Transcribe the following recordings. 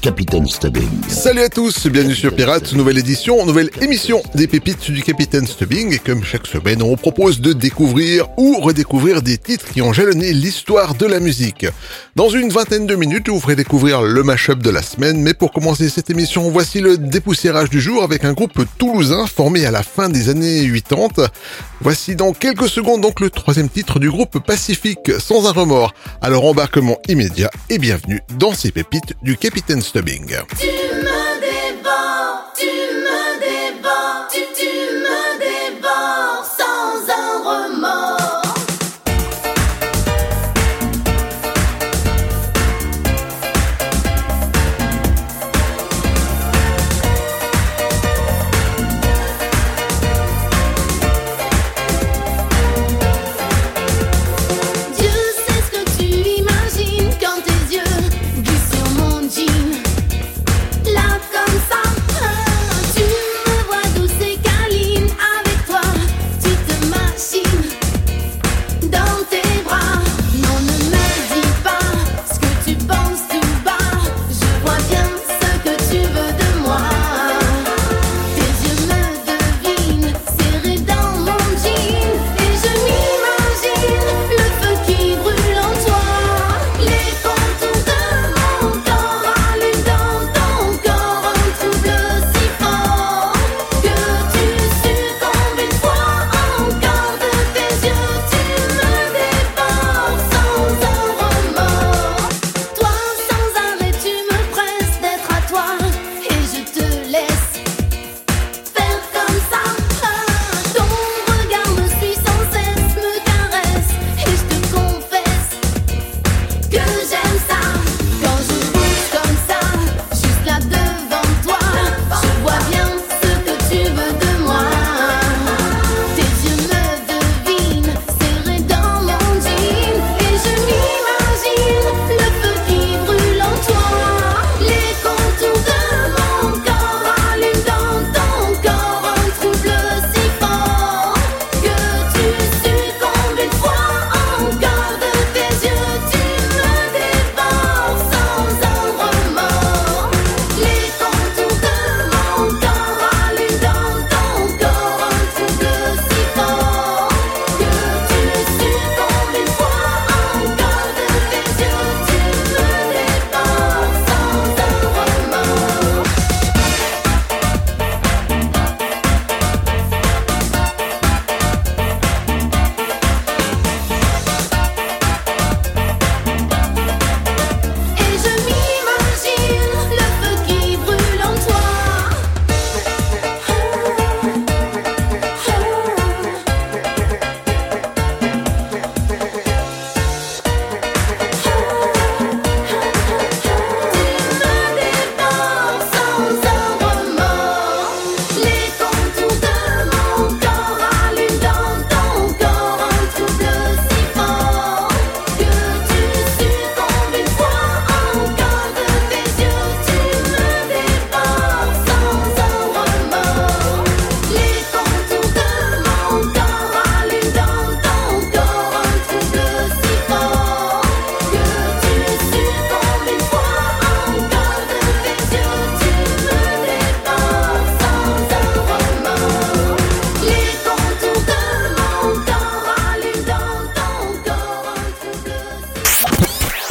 Capitaine Stubbing. Salut à tous, bienvenue sur Pirates, nouvelle édition, nouvelle émission des pépites du Capitaine Stubbing. Et comme chaque semaine, on propose de découvrir ou redécouvrir des titres qui ont jalonné l'histoire de la musique. Dans une vingtaine de minutes, vous ferai découvrir le mashup de la semaine. Mais pour commencer cette émission, voici le dépoussiérage du jour avec un groupe toulousain formé à la fin des années 80. Voici dans quelques secondes donc le troisième titre du groupe Pacifique sans un remords. Alors embarquement immédiat et bienvenue dans ces pépites du Capitaine Stubbing.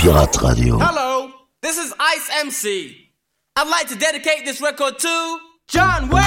Pirate Radio. Hello, this is Ice MC. I'd like to dedicate this record to John Wayne.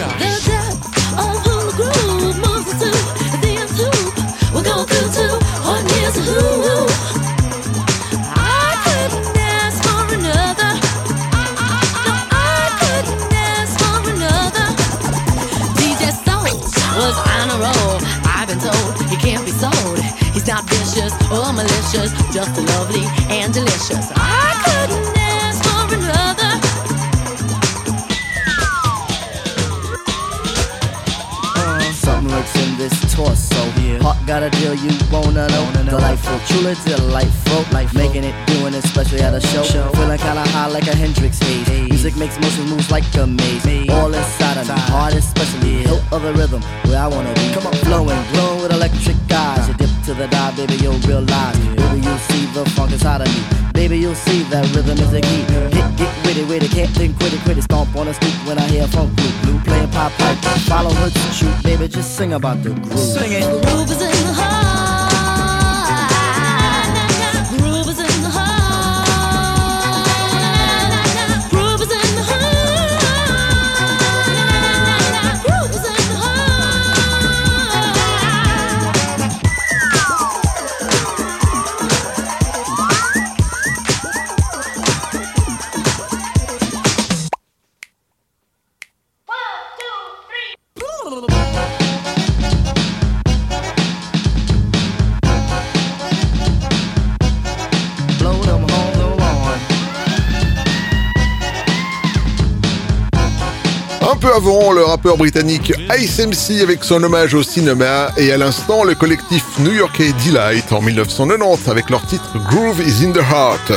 Yeah. Truly delightful. Life making it, doing it, especially at a show. Feeling kinda high like a Hendrix haze. Music makes motion moves like a maze. All inside of me, heart especially. Hilt of the rhythm, where I wanna be. Come on, flowing, glowing with electric eyes. You dip to the dive, baby, you'll realize. Baby, you'll see the funk inside of me. Baby, you'll see that rhythm is the key. Get, get with it, with it, can't think, quit it, quit it. Stomp on the street when I hear funk blue, blue playing pop pipe. Follow her to shoot, baby, just sing about the groove. Sing it. Groove is in the heart. Peu avant, le rappeur britannique Ice MC avec son hommage au cinéma et à l'instant le collectif new-yorkais Delight en 1990 avec leur titre Groove is in the Heart.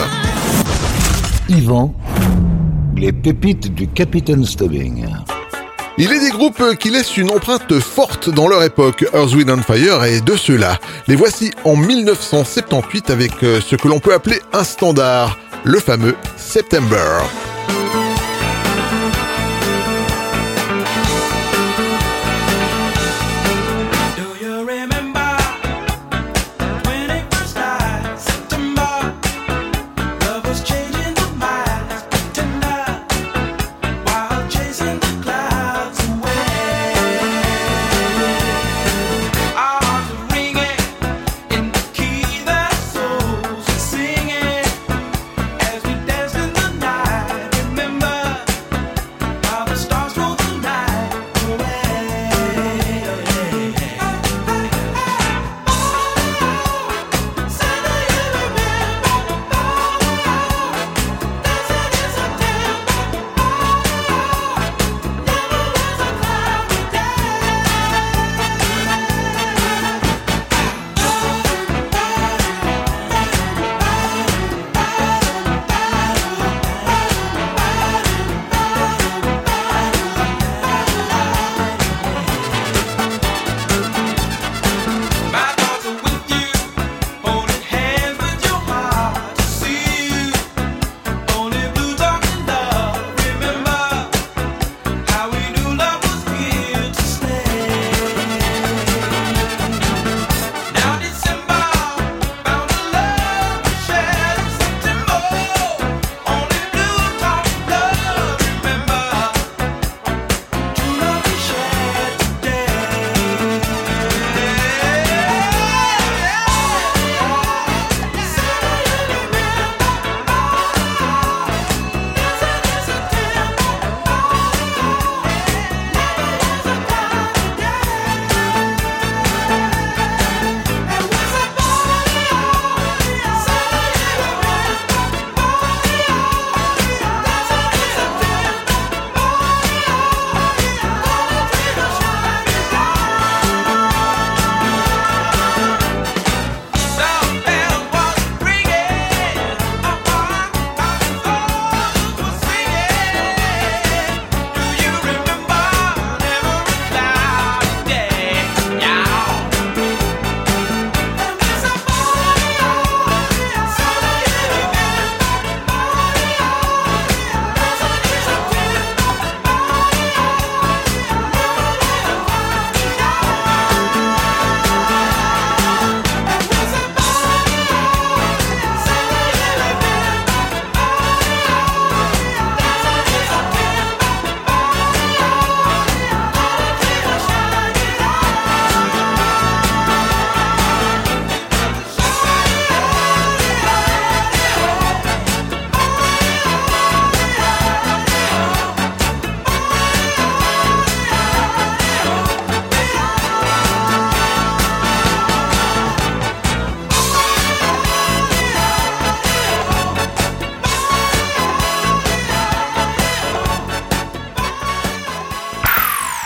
Yvan, les pépites du Capitaine Stubbing. Il est des groupes qui laissent une empreinte forte dans leur époque. Earth, Wind and Fire est de ceux-là. Les voici en 1978 avec euh, ce que l'on peut appeler un standard, le fameux September.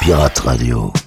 Pirate Radio.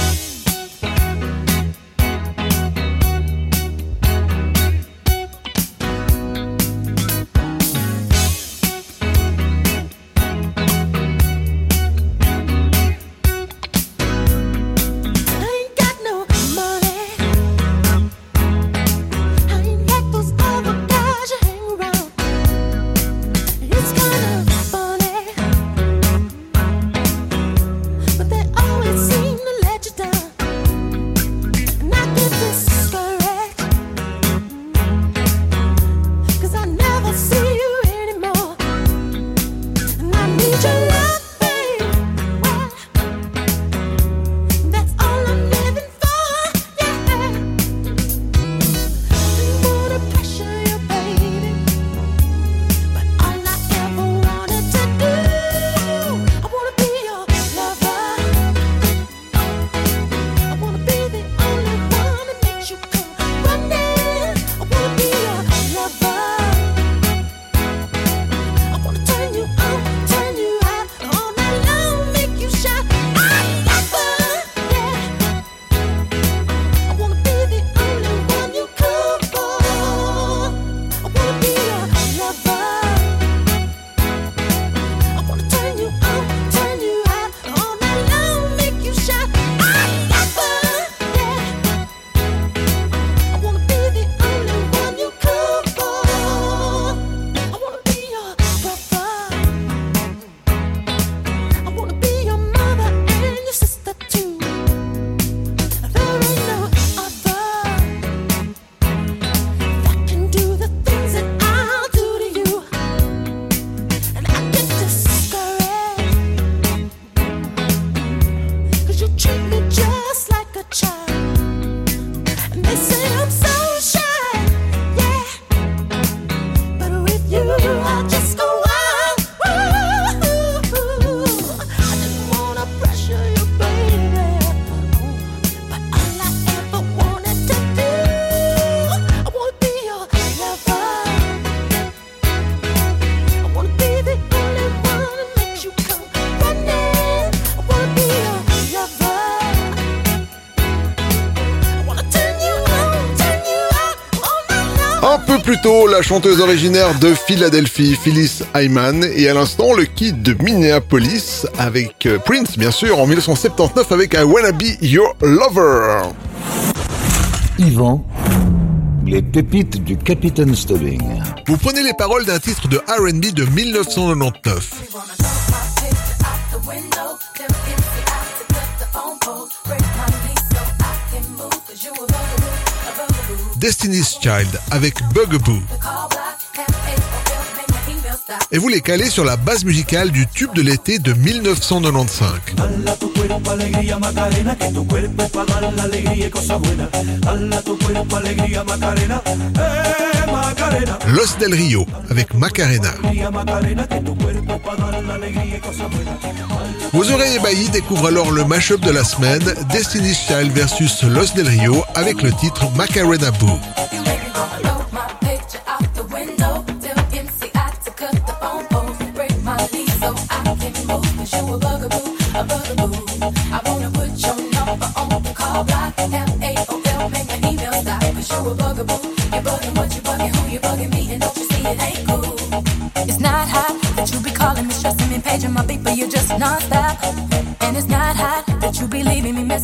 La chanteuse originaire de Philadelphie, Phyllis Hyman, et à l'instant, le kid de Minneapolis avec euh, Prince, bien sûr, en 1979 avec I Wanna Be Your Lover. Yvan, les pépites du Capitaine Stubbing. Vous prenez les paroles d'un titre de R&B de 1999. Destiny's Child avec Bugaboo. Et vous les calez sur la base musicale du tube de l'été de 1995. Dala tu cuerpo alegría Macarena, que tu cuerpo es para dar la alegría y cosas buenas. Dala tu cuerpo alegría Macarena, eh. Los del Rio avec Macarena. Vos oreilles ébahies découvrent alors le mashup de la semaine, Destiny's Child versus Los del Rio avec le titre Macarena Boo.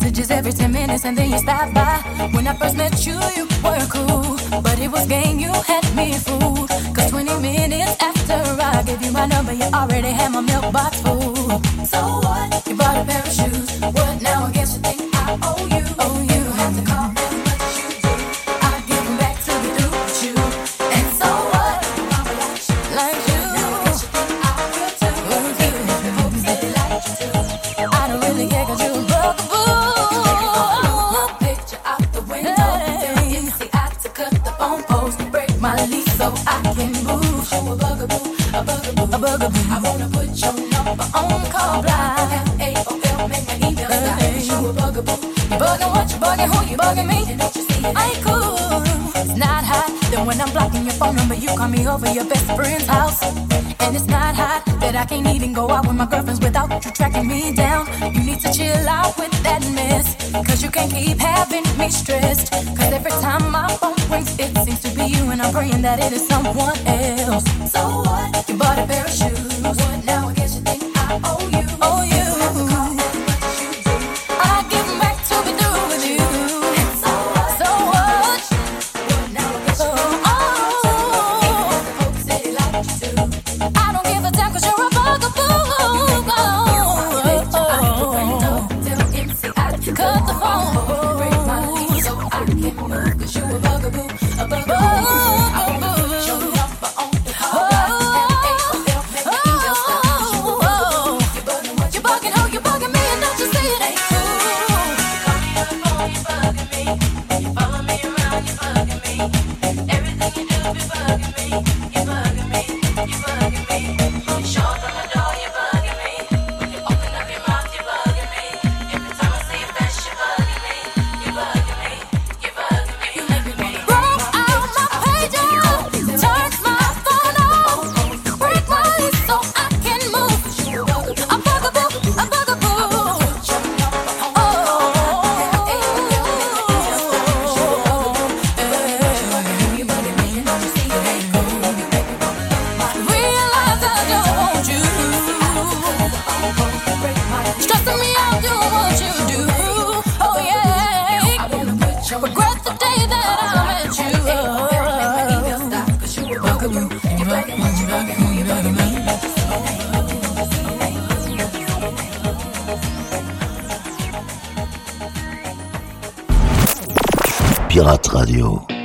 Messages every 10 minutes and then you stop by. When I first met you, you were cool, but it was game, you had me fooled. Cause 20 minutes after I gave you my number, you already had my milk box full. So what? You bought a pair of shoes. What now? I guess a bugaboo. I wanna put your number on call blind. Oh, F-A-O-L, make my email stop. Show a bugaboo. You bugging what? You bugging who? You bugging me? Don't you see it ain't cool? It's not hot. Then when I'm blocking your phone number, you call me over your best friend's house. And it's not hot that I can't even go out with my girlfriends without you tracking me down. You need to chill out with that mess. Cause you can't keep having me stressed. Cause every time my phone it seems to be you. And I'm praying that it is someone else. So what? You bought a pair of shoes. Radio.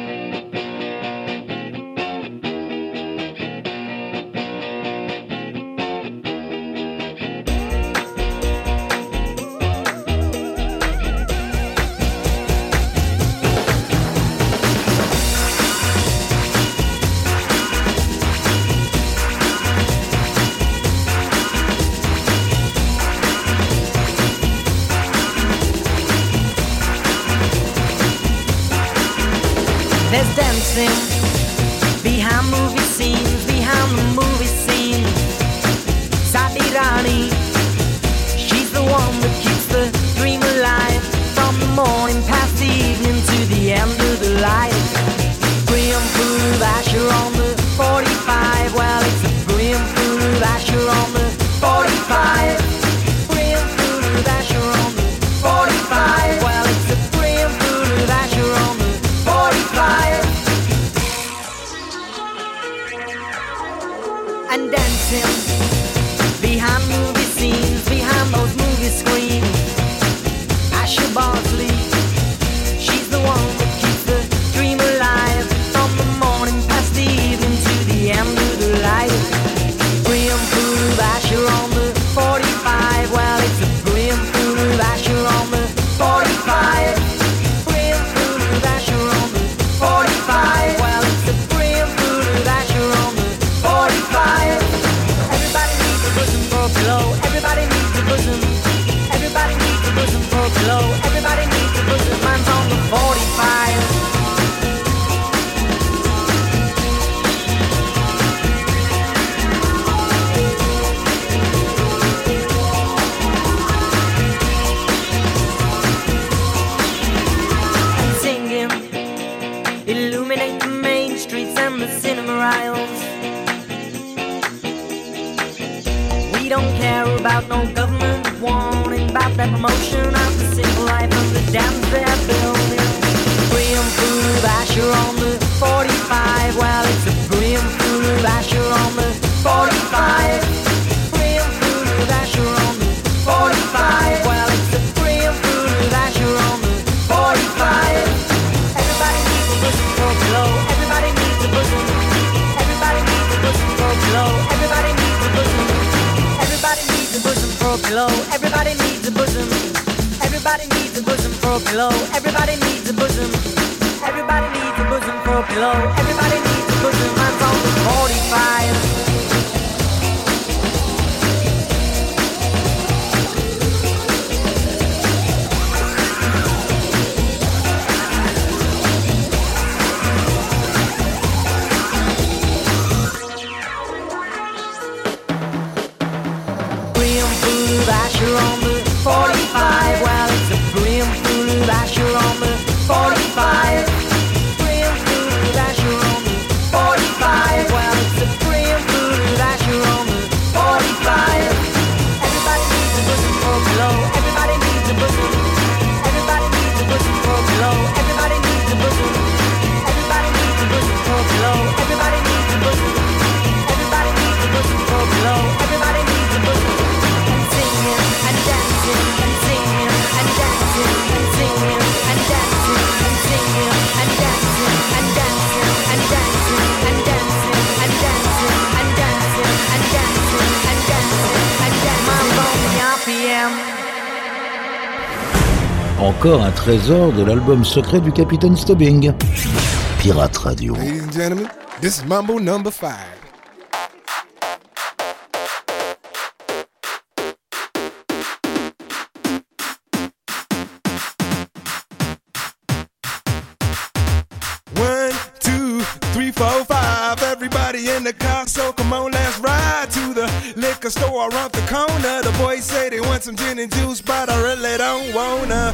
Encore un trésor de l'album secret du Capitaine Stubbing. Pirate Radio. Ladies and gentlemen, this is Mambo number five. One, two, three, four, five. Everybody in the car, so come on, let's ride to the liquor store around the corner. The boys say they want some gin and juice, but I really don't wanna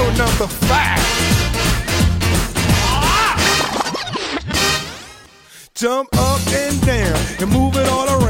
Number five. Jump up and down and move it all around.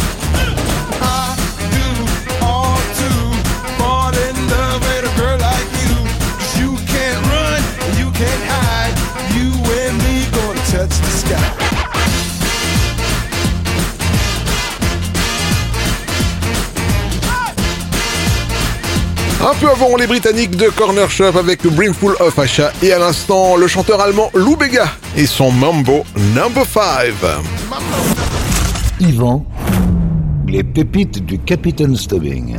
Un peu avant les Britanniques de Corner Shop avec Brimful of Asha et à l'instant le chanteur allemand Lou Bega et son Mambo Number 5. Yvan, les pépites du Capitaine Stubbing.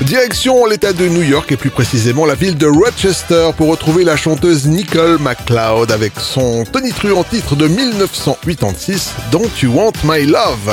Direction l'État de New York et plus précisément la ville de Rochester pour retrouver la chanteuse Nicole McLeod avec son tonitru en titre de 1986 Don't You Want My Love.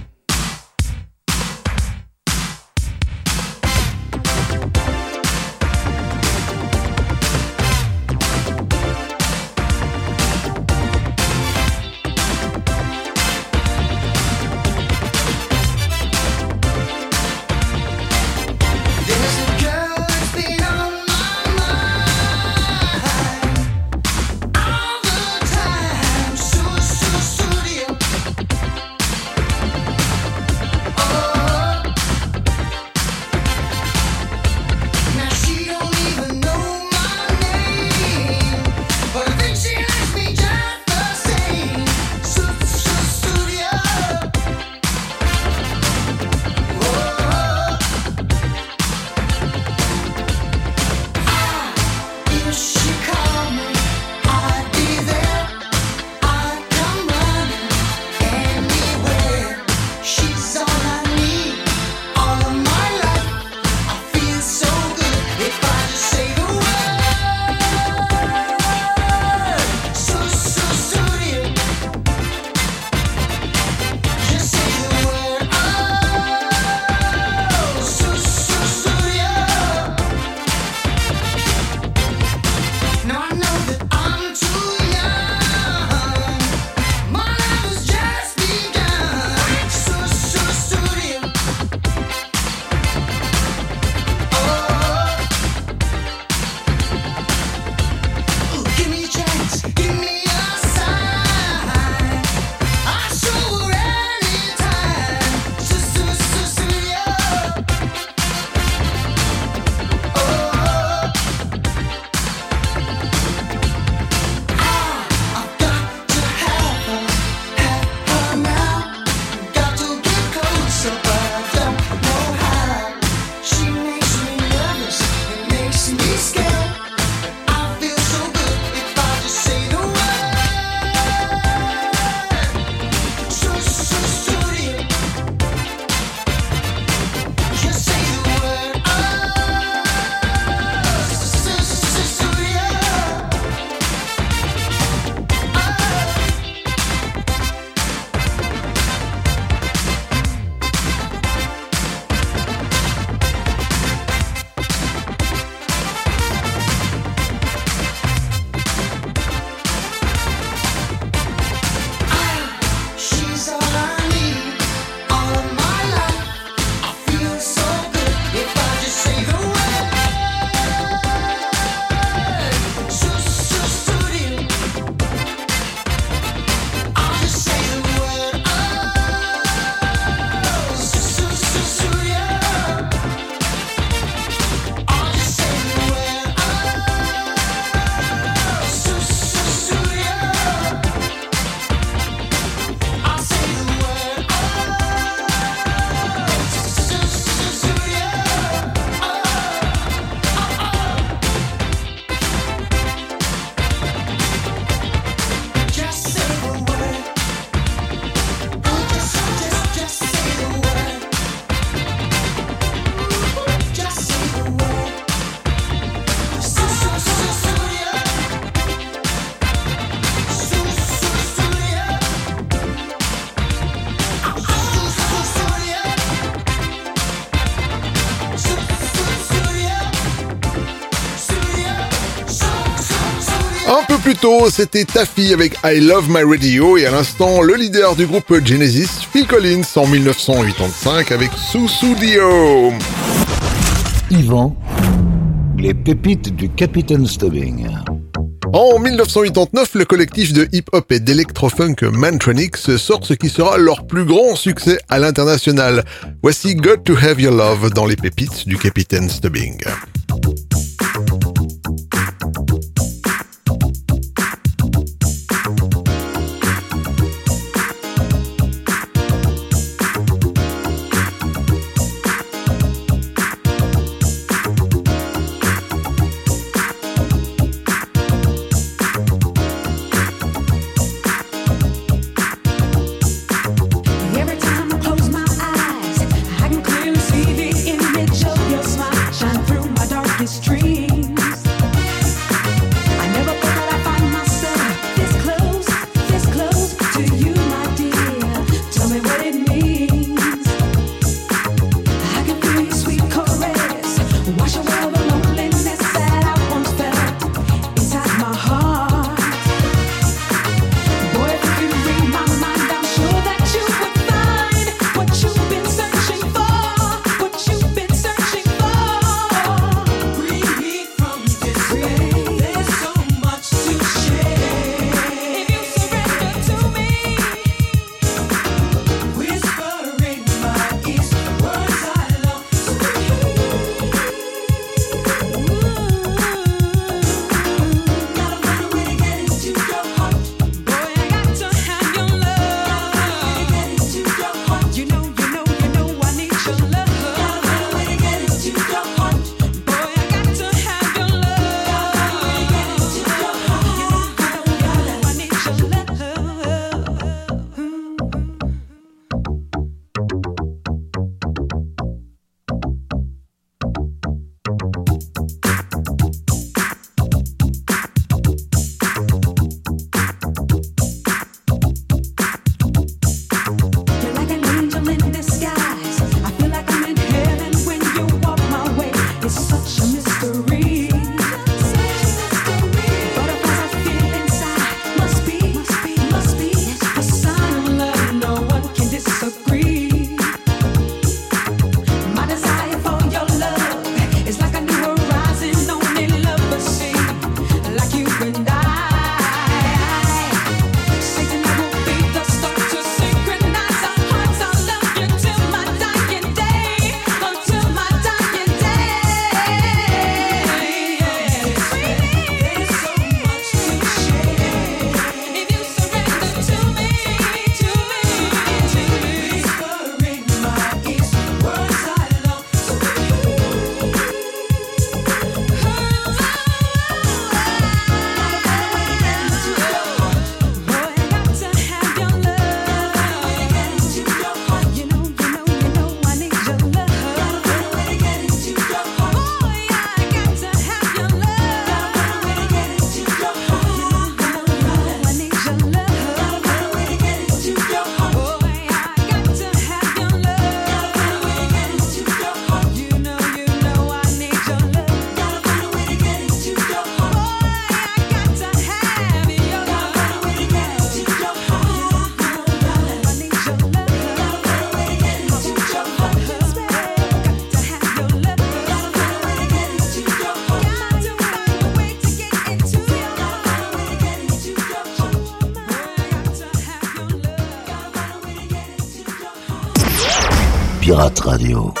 c'était Taffy avec I Love My Radio et à l'instant, le leader du groupe Genesis, Phil Collins, en 1985 avec Susu Dio. Yvan, les pépites du Capitaine Stubbing. En 1989, le collectif de hip-hop et d'électro-funk Mantronix sort ce qui sera leur plus grand succès à l'international. Voici Got to Have Your Love dans les pépites du Capitaine Stubbing. Radio.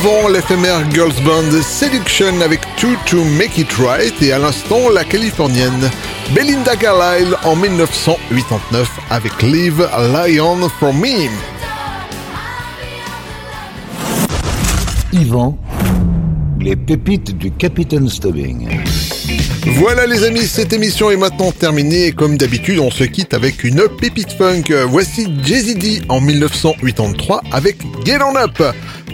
Avant, l'éphémère girls band Seduction avec Two to Make It Right et à l'instant, la californienne Belinda Carlisle en 1989 avec Live Lion for Me. Yvan, les pépites du Capitaine Stubbing. Voilà les amis, cette émission est maintenant terminée et comme d'habitude on se quitte avec une pépite funk. Voici Jay-Z en 1983 avec Get On Up.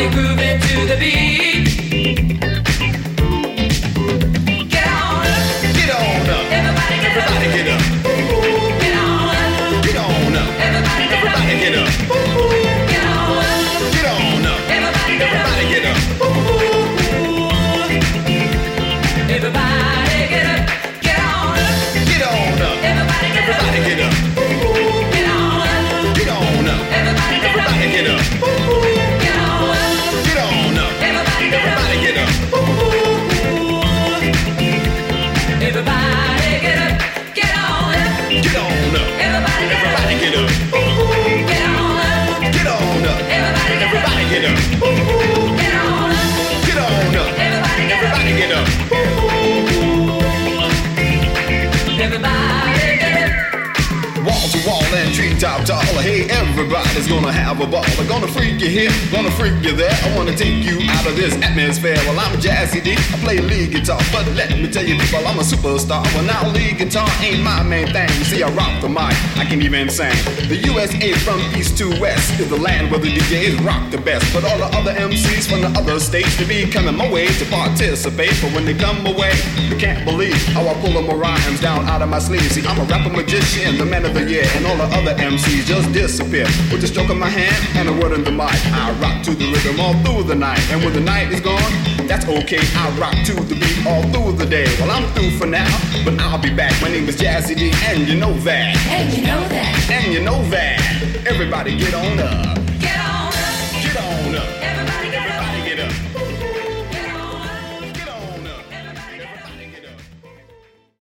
you groove into the beat. Tall. Hey, everybody's gonna have a ball. They're gonna freak you here, gonna freak you there. I wanna take you out of this atmosphere. Well, I'm Jazzy D. I play lead guitar, but let me tell you, people, I'm a superstar. Well, now lead guitar ain't my main thing. You see, I rock the mic, I can even sing. The USA from east to west is the land where the DJs rock the best. But all the other MCs from the other states, they be coming my way to participate. But when they come away, you can't believe how I pull them rhymes down out of my sleeve. See, I'm a rapper magician, the man of the year, and all the other MCs just disappear. With a stroke of my hand and a word in the mic, I rock to the rhythm all through the night. And when the night is gone, that's okay. I rock to the beat all through the day. Well, I'm through for now, but I'll be back. My name is Jazzy D, and you know that. And you know that. And you know that. Everybody get on up.